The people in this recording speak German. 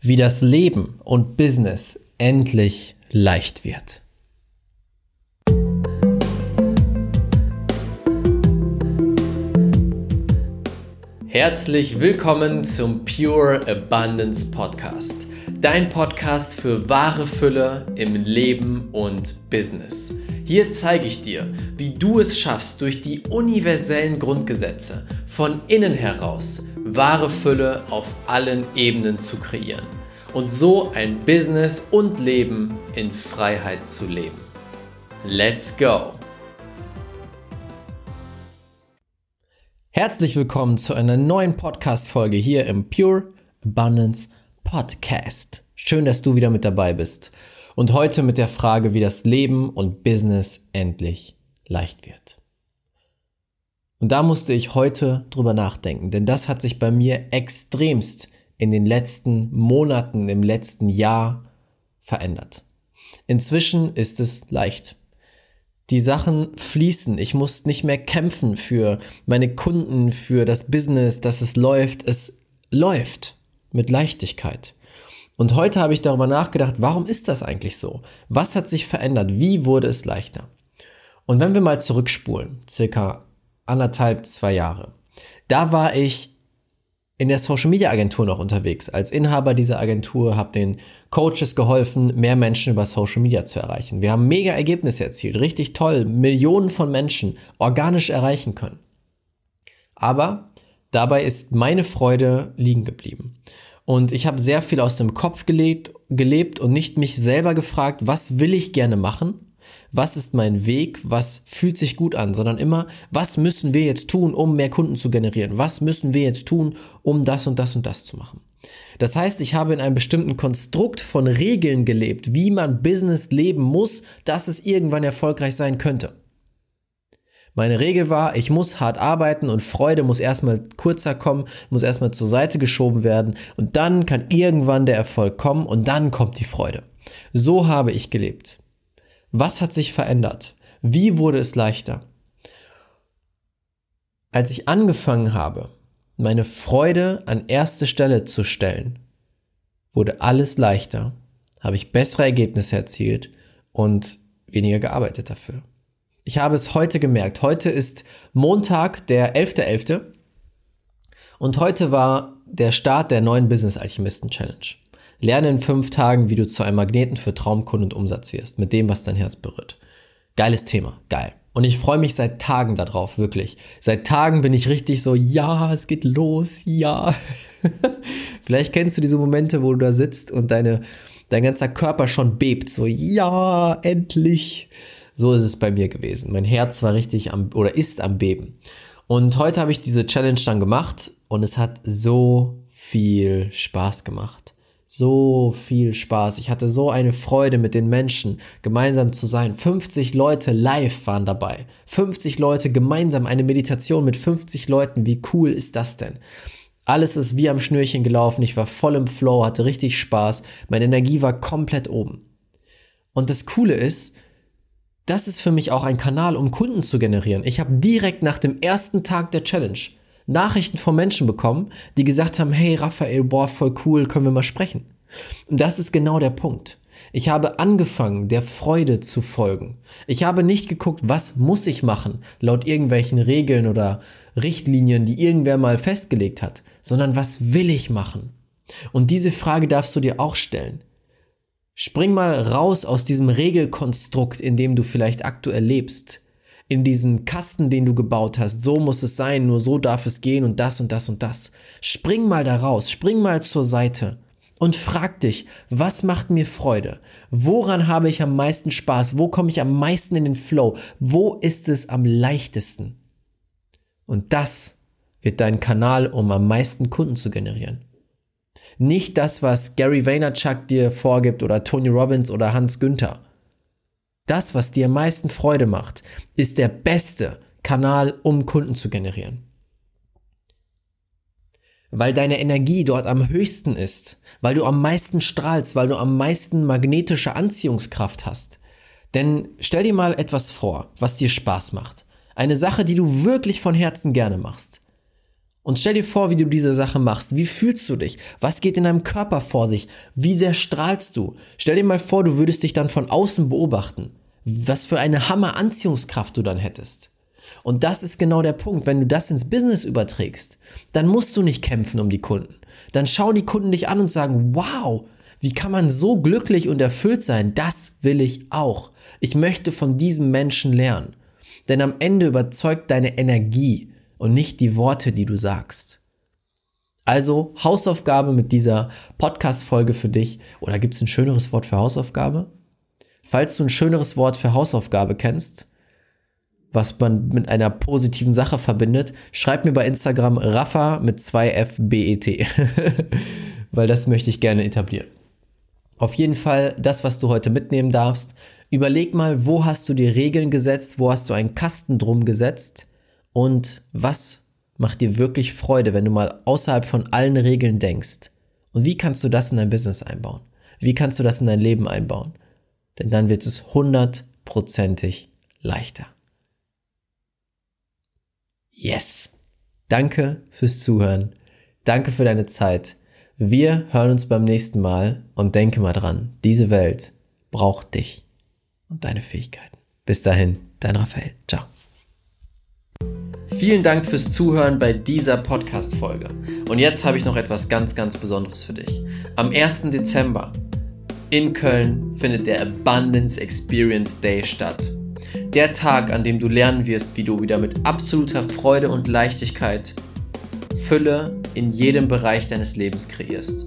wie das Leben und Business endlich leicht wird. Herzlich willkommen zum Pure Abundance Podcast, dein Podcast für wahre Fülle im Leben und Business. Hier zeige ich dir, wie du es schaffst, durch die universellen Grundgesetze von innen heraus wahre Fülle auf allen Ebenen zu kreieren und so ein Business und Leben in Freiheit zu leben. Let's go! Herzlich willkommen zu einer neuen Podcast-Folge hier im Pure Abundance Podcast. Schön, dass du wieder mit dabei bist. Und heute mit der Frage, wie das Leben und Business endlich leicht wird. Und da musste ich heute drüber nachdenken, denn das hat sich bei mir extremst in den letzten Monaten, im letzten Jahr verändert. Inzwischen ist es leicht. Die Sachen fließen. Ich muss nicht mehr kämpfen für meine Kunden, für das Business, dass es läuft. Es läuft mit Leichtigkeit. Und heute habe ich darüber nachgedacht, warum ist das eigentlich so? Was hat sich verändert? Wie wurde es leichter? Und wenn wir mal zurückspulen, circa anderthalb, zwei Jahre. Da war ich in der Social Media Agentur noch unterwegs. Als Inhaber dieser Agentur habe den Coaches geholfen, mehr Menschen über Social Media zu erreichen. Wir haben mega Ergebnisse erzielt, richtig toll, Millionen von Menschen organisch erreichen können. Aber dabei ist meine Freude liegen geblieben. Und ich habe sehr viel aus dem Kopf gelebt, gelebt und nicht mich selber gefragt, was will ich gerne machen, was ist mein Weg, was fühlt sich gut an, sondern immer, was müssen wir jetzt tun, um mehr Kunden zu generieren? Was müssen wir jetzt tun, um das und das und das zu machen? Das heißt, ich habe in einem bestimmten Konstrukt von Regeln gelebt, wie man Business leben muss, dass es irgendwann erfolgreich sein könnte. Meine Regel war, ich muss hart arbeiten und Freude muss erstmal kurzer kommen, muss erstmal zur Seite geschoben werden und dann kann irgendwann der Erfolg kommen und dann kommt die Freude. So habe ich gelebt. Was hat sich verändert? Wie wurde es leichter? Als ich angefangen habe, meine Freude an erste Stelle zu stellen, wurde alles leichter, habe ich bessere Ergebnisse erzielt und weniger gearbeitet dafür. Ich habe es heute gemerkt. Heute ist Montag, der 11.11. .11. und heute war der Start der neuen Business Alchemisten Challenge. Lerne in fünf Tagen, wie du zu einem Magneten für Traumkunden und Umsatz wirst, mit dem, was dein Herz berührt. Geiles Thema, geil. Und ich freue mich seit Tagen darauf, wirklich. Seit Tagen bin ich richtig so, ja, es geht los, ja. Vielleicht kennst du diese Momente, wo du da sitzt und deine, dein ganzer Körper schon bebt, so, ja, endlich. So ist es bei mir gewesen. Mein Herz war richtig am, oder ist am Beben. Und heute habe ich diese Challenge dann gemacht und es hat so viel Spaß gemacht so viel Spaß. Ich hatte so eine Freude mit den Menschen gemeinsam zu sein. 50 Leute live waren dabei. 50 Leute gemeinsam eine Meditation mit 50 Leuten. Wie cool ist das denn? Alles ist wie am Schnürchen gelaufen. Ich war voll im Flow, hatte richtig Spaß. Meine Energie war komplett oben. Und das Coole ist, das ist für mich auch ein Kanal, um Kunden zu generieren. Ich habe direkt nach dem ersten Tag der Challenge Nachrichten von Menschen bekommen, die gesagt haben, hey Raphael, boah, voll cool, können wir mal sprechen. Und das ist genau der Punkt. Ich habe angefangen, der Freude zu folgen. Ich habe nicht geguckt, was muss ich machen, laut irgendwelchen Regeln oder Richtlinien, die irgendwer mal festgelegt hat, sondern was will ich machen? Und diese Frage darfst du dir auch stellen. Spring mal raus aus diesem Regelkonstrukt, in dem du vielleicht aktuell lebst in diesen Kasten, den du gebaut hast. So muss es sein, nur so darf es gehen und das und das und das. Spring mal da raus, spring mal zur Seite und frag dich, was macht mir Freude? Woran habe ich am meisten Spaß? Wo komme ich am meisten in den Flow? Wo ist es am leichtesten? Und das wird dein Kanal, um am meisten Kunden zu generieren. Nicht das, was Gary Vaynerchuk dir vorgibt oder Tony Robbins oder Hans Günther. Das, was dir am meisten Freude macht, ist der beste Kanal, um Kunden zu generieren. Weil deine Energie dort am höchsten ist, weil du am meisten strahlst, weil du am meisten magnetische Anziehungskraft hast. Denn stell dir mal etwas vor, was dir Spaß macht. Eine Sache, die du wirklich von Herzen gerne machst. Und stell dir vor, wie du diese Sache machst. Wie fühlst du dich? Was geht in deinem Körper vor sich? Wie sehr strahlst du? Stell dir mal vor, du würdest dich dann von außen beobachten. Was für eine Hammer-Anziehungskraft du dann hättest. Und das ist genau der Punkt. Wenn du das ins Business überträgst, dann musst du nicht kämpfen um die Kunden. Dann schauen die Kunden dich an und sagen, wow, wie kann man so glücklich und erfüllt sein? Das will ich auch. Ich möchte von diesem Menschen lernen. Denn am Ende überzeugt deine Energie und nicht die Worte, die du sagst. Also Hausaufgabe mit dieser Podcast-Folge für dich. Oder gibt es ein schöneres Wort für Hausaufgabe? Falls du ein schöneres Wort für Hausaufgabe kennst, was man mit einer positiven Sache verbindet, schreib mir bei Instagram Rafa mit 2FBET, weil das möchte ich gerne etablieren. Auf jeden Fall das, was du heute mitnehmen darfst. Überleg mal, wo hast du die Regeln gesetzt, wo hast du einen Kasten drum gesetzt und was macht dir wirklich Freude, wenn du mal außerhalb von allen Regeln denkst. Und wie kannst du das in dein Business einbauen? Wie kannst du das in dein Leben einbauen? Denn dann wird es hundertprozentig leichter. Yes. Danke fürs Zuhören. Danke für deine Zeit. Wir hören uns beim nächsten Mal und denke mal dran, diese Welt braucht dich und deine Fähigkeiten. Bis dahin, dein Raphael. Ciao. Vielen Dank fürs Zuhören bei dieser Podcast-Folge. Und jetzt habe ich noch etwas ganz, ganz Besonderes für dich. Am 1. Dezember in Köln findet der Abundance Experience Day statt. Der Tag, an dem du lernen wirst, wie du wieder mit absoluter Freude und Leichtigkeit Fülle in jedem Bereich deines Lebens kreierst.